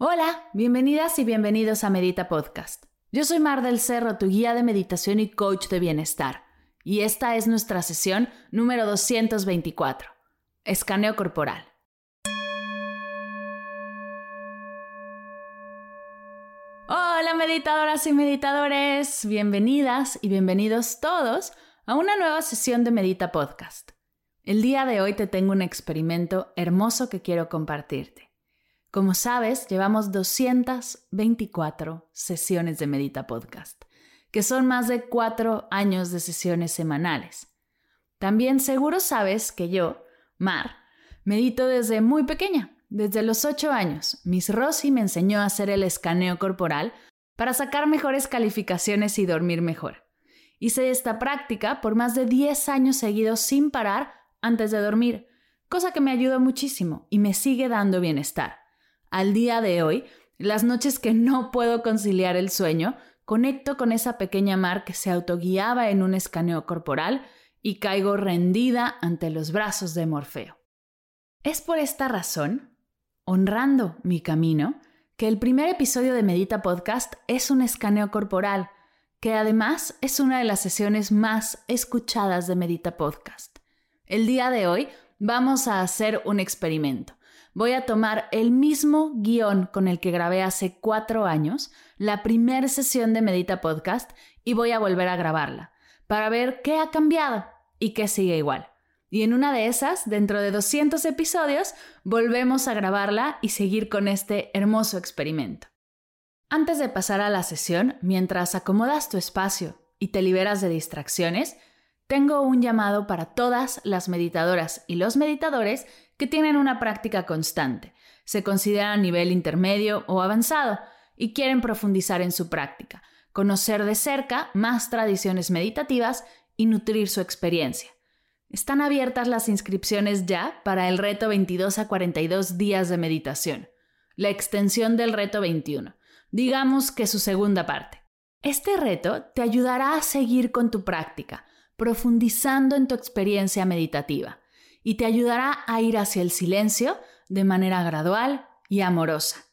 Hola, bienvenidas y bienvenidos a Medita Podcast. Yo soy Mar del Cerro, tu guía de meditación y coach de bienestar, y esta es nuestra sesión número 224, escaneo corporal. Hola meditadoras y meditadores, bienvenidas y bienvenidos todos a una nueva sesión de Medita Podcast. El día de hoy te tengo un experimento hermoso que quiero compartirte. Como sabes, llevamos 224 sesiones de Medita Podcast, que son más de cuatro años de sesiones semanales. También seguro sabes que yo, Mar, medito desde muy pequeña, desde los 8 años. Miss Rossi me enseñó a hacer el escaneo corporal para sacar mejores calificaciones y dormir mejor. Hice esta práctica por más de 10 años seguidos sin parar antes de dormir, cosa que me ayudó muchísimo y me sigue dando bienestar. Al día de hoy, las noches que no puedo conciliar el sueño, conecto con esa pequeña Mar que se autoguiaba en un escaneo corporal y caigo rendida ante los brazos de Morfeo. Es por esta razón, honrando mi camino, que el primer episodio de Medita Podcast es un escaneo corporal, que además es una de las sesiones más escuchadas de Medita Podcast. El día de hoy vamos a hacer un experimento voy a tomar el mismo guion con el que grabé hace cuatro años, la primera sesión de Medita Podcast, y voy a volver a grabarla, para ver qué ha cambiado y qué sigue igual. Y en una de esas, dentro de 200 episodios, volvemos a grabarla y seguir con este hermoso experimento. Antes de pasar a la sesión, mientras acomodas tu espacio y te liberas de distracciones, tengo un llamado para todas las meditadoras y los meditadores que tienen una práctica constante, se consideran a nivel intermedio o avanzado y quieren profundizar en su práctica, conocer de cerca más tradiciones meditativas y nutrir su experiencia. Están abiertas las inscripciones ya para el reto 22 a 42 días de meditación, la extensión del reto 21, digamos que su segunda parte. Este reto te ayudará a seguir con tu práctica, profundizando en tu experiencia meditativa y te ayudará a ir hacia el silencio de manera gradual y amorosa.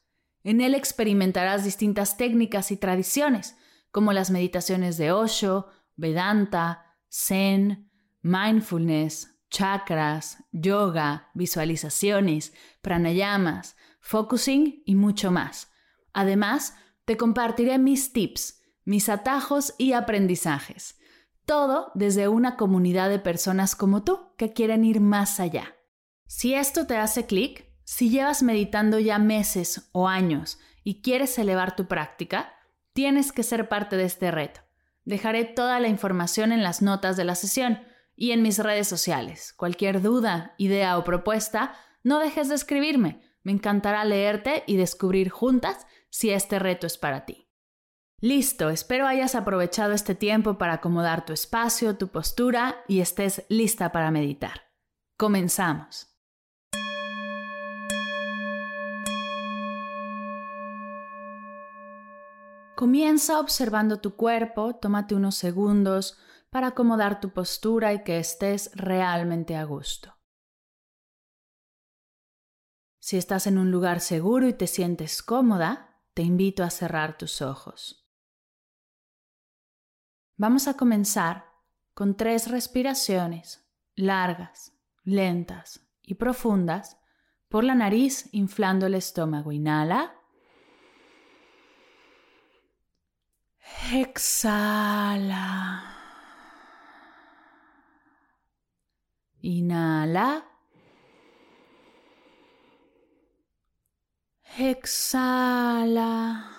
En él experimentarás distintas técnicas y tradiciones, como las meditaciones de Osho, Vedanta, Zen, mindfulness, chakras, yoga, visualizaciones, pranayamas, focusing y mucho más. Además, te compartiré mis tips, mis atajos y aprendizajes todo desde una comunidad de personas como tú que quieren ir más allá. Si esto te hace clic, si llevas meditando ya meses o años y quieres elevar tu práctica, tienes que ser parte de este reto. Dejaré toda la información en las notas de la sesión y en mis redes sociales. Cualquier duda, idea o propuesta, no dejes de escribirme. Me encantará leerte y descubrir juntas si este reto es para ti. Listo, espero hayas aprovechado este tiempo para acomodar tu espacio, tu postura y estés lista para meditar. Comenzamos. Comienza observando tu cuerpo, tómate unos segundos para acomodar tu postura y que estés realmente a gusto. Si estás en un lugar seguro y te sientes cómoda, te invito a cerrar tus ojos. Vamos a comenzar con tres respiraciones largas, lentas y profundas por la nariz inflando el estómago. Inhala. Exhala. Inhala. Exhala.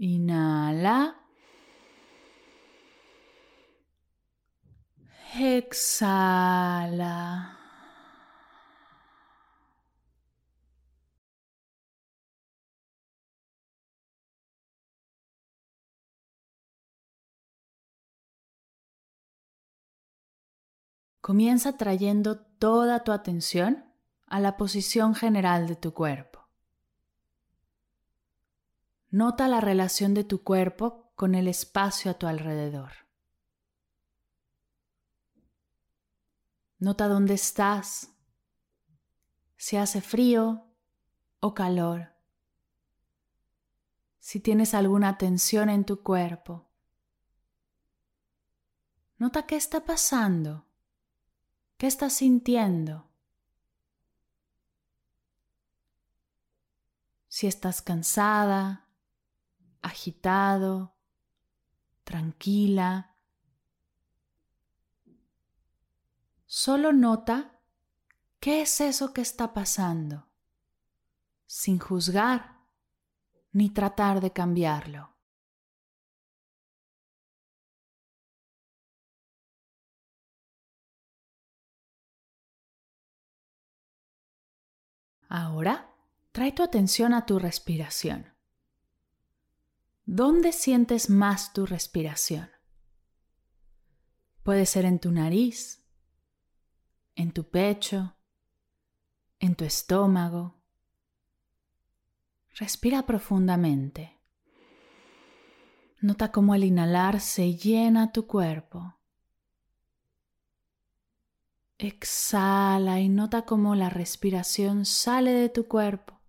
Inhala. Exhala. Comienza trayendo toda tu atención a la posición general de tu cuerpo. Nota la relación de tu cuerpo con el espacio a tu alrededor. Nota dónde estás, si hace frío o calor, si tienes alguna tensión en tu cuerpo. Nota qué está pasando, qué estás sintiendo. Si estás cansada, agitado, tranquila, Solo nota qué es eso que está pasando, sin juzgar ni tratar de cambiarlo. Ahora trae tu atención a tu respiración. ¿Dónde sientes más tu respiración? Puede ser en tu nariz, en tu pecho, en tu estómago. Respira profundamente. Nota cómo al inhalar se llena tu cuerpo. Exhala y nota cómo la respiración sale de tu cuerpo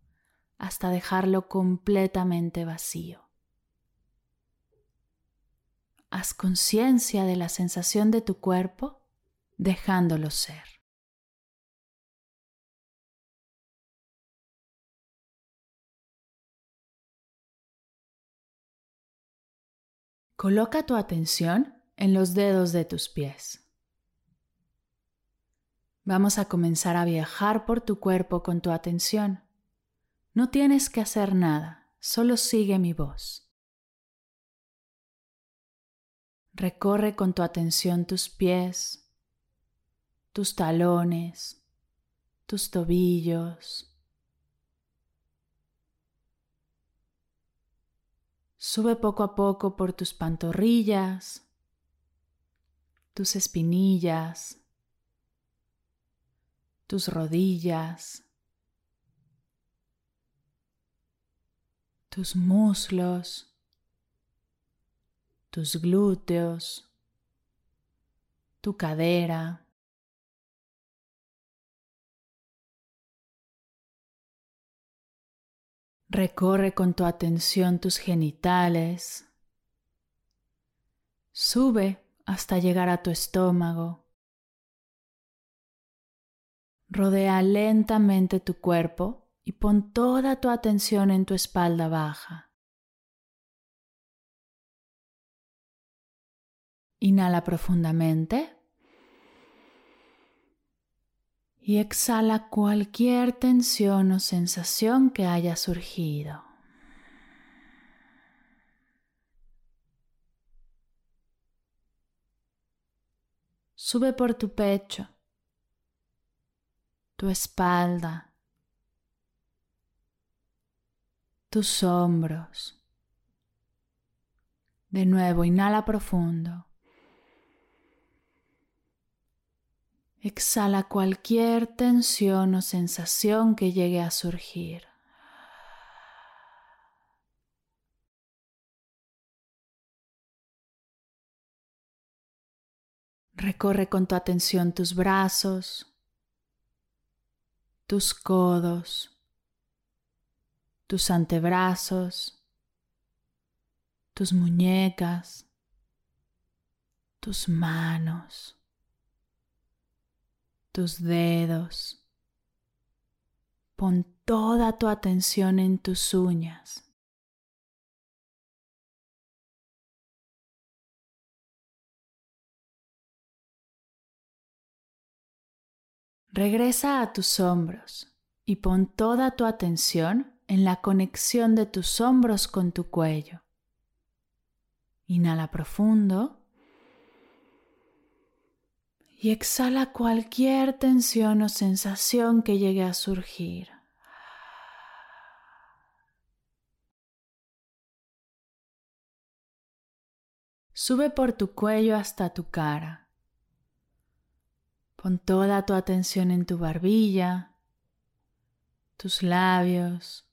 hasta dejarlo completamente vacío. Haz conciencia de la sensación de tu cuerpo dejándolo ser. Coloca tu atención en los dedos de tus pies. Vamos a comenzar a viajar por tu cuerpo con tu atención. No tienes que hacer nada, solo sigue mi voz. Recorre con tu atención tus pies, tus talones, tus tobillos, Sube poco a poco por tus pantorrillas, tus espinillas, tus rodillas, tus muslos, tus glúteos, tu cadera. Recorre con tu atención tus genitales. Sube hasta llegar a tu estómago. Rodea lentamente tu cuerpo y pon toda tu atención en tu espalda baja. Inhala profundamente y exhala cualquier tensión o sensación que haya surgido. Sube por tu pecho, tu espalda, tus hombros. De nuevo, inhala profundo. Exhala cualquier tensión o sensación que llegue a surgir. Recorre con tu atención tus brazos, tus codos, tus antebrazos, tus muñecas, tus manos tus dedos. Pon toda tu atención en tus uñas. Regresa a tus hombros y pon toda tu atención en la conexión de tus hombros con tu cuello. Inhala profundo y exhala cualquier tensión o sensación que llegue a surgir. Sube por tu cuello hasta tu cara. Pon toda tu atención en tu barbilla, tus labios,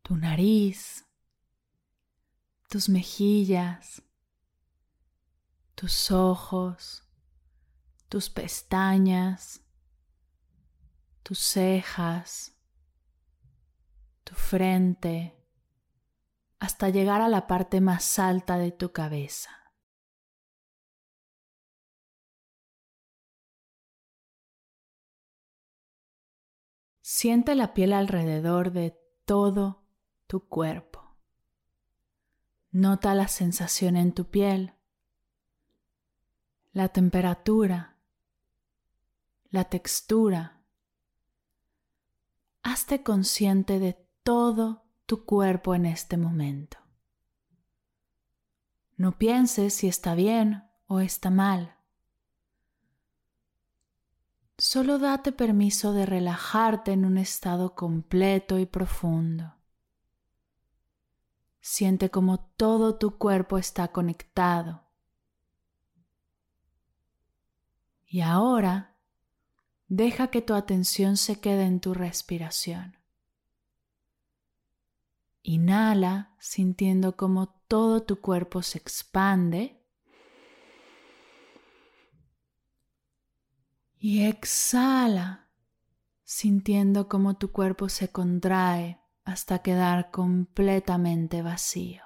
tu nariz, tus mejillas, tus ojos, tus pestañas, tus cejas, tu frente, hasta llegar a la parte más alta de tu cabeza. Siente la piel alrededor de todo tu cuerpo. Nota la sensación en tu piel, la temperatura, la textura. Hazte consciente de todo tu cuerpo en este momento. No pienses si está bien o está mal. Solo date permiso de relajarte en un estado completo y profundo. Siente como todo tu cuerpo está conectado. Y ahora deja que tu atención se quede en tu respiración. Inhala sintiendo como todo tu cuerpo se expande Y exhala, sintiendo cómo tu cuerpo se contrae hasta quedar completamente vacío.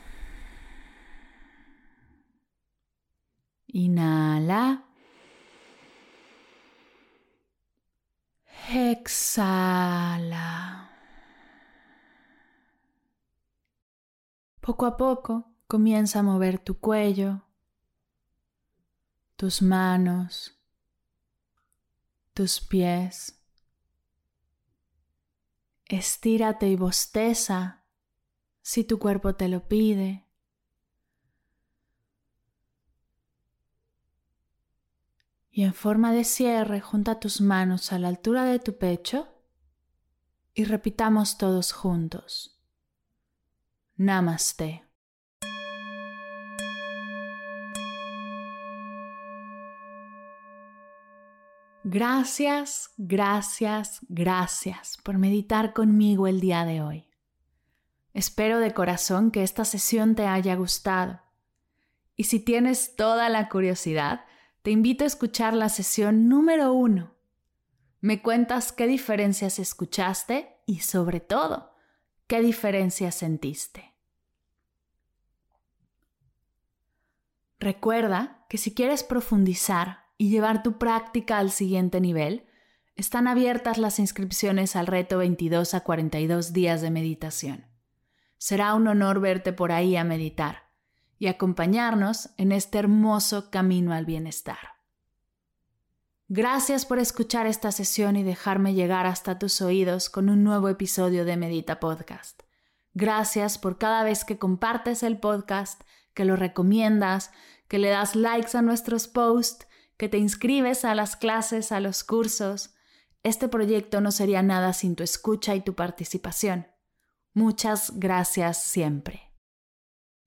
Inhala. Exhala. Poco a poco comienza a mover tu cuello, tus manos, tus pies. Estírate y bosteza si tu cuerpo te lo pide. Y en forma de cierre junta tus manos a la altura de tu pecho y repitamos todos juntos. Namaste. Gracias, gracias, gracias por meditar conmigo el día de hoy. Espero de corazón que esta sesión te haya gustado. Y si tienes toda la curiosidad, te invito a escuchar la sesión número uno. Me cuentas qué diferencias escuchaste y sobre todo, qué diferencias sentiste. Recuerda que si quieres profundizar y llevar tu práctica al siguiente nivel, están abiertas las inscripciones al reto 22 a 42 días de meditación. Será un honor verte por ahí a meditar y acompañarnos en este hermoso camino al bienestar. Gracias por escuchar esta sesión y dejarme llegar hasta tus oídos con un nuevo episodio de Medita Podcast. Gracias por cada vez que compartes el podcast, que lo recomiendas, que le das likes a nuestros posts, que te inscribes a las clases, a los cursos. Este proyecto no sería nada sin tu escucha y tu participación. Muchas gracias siempre.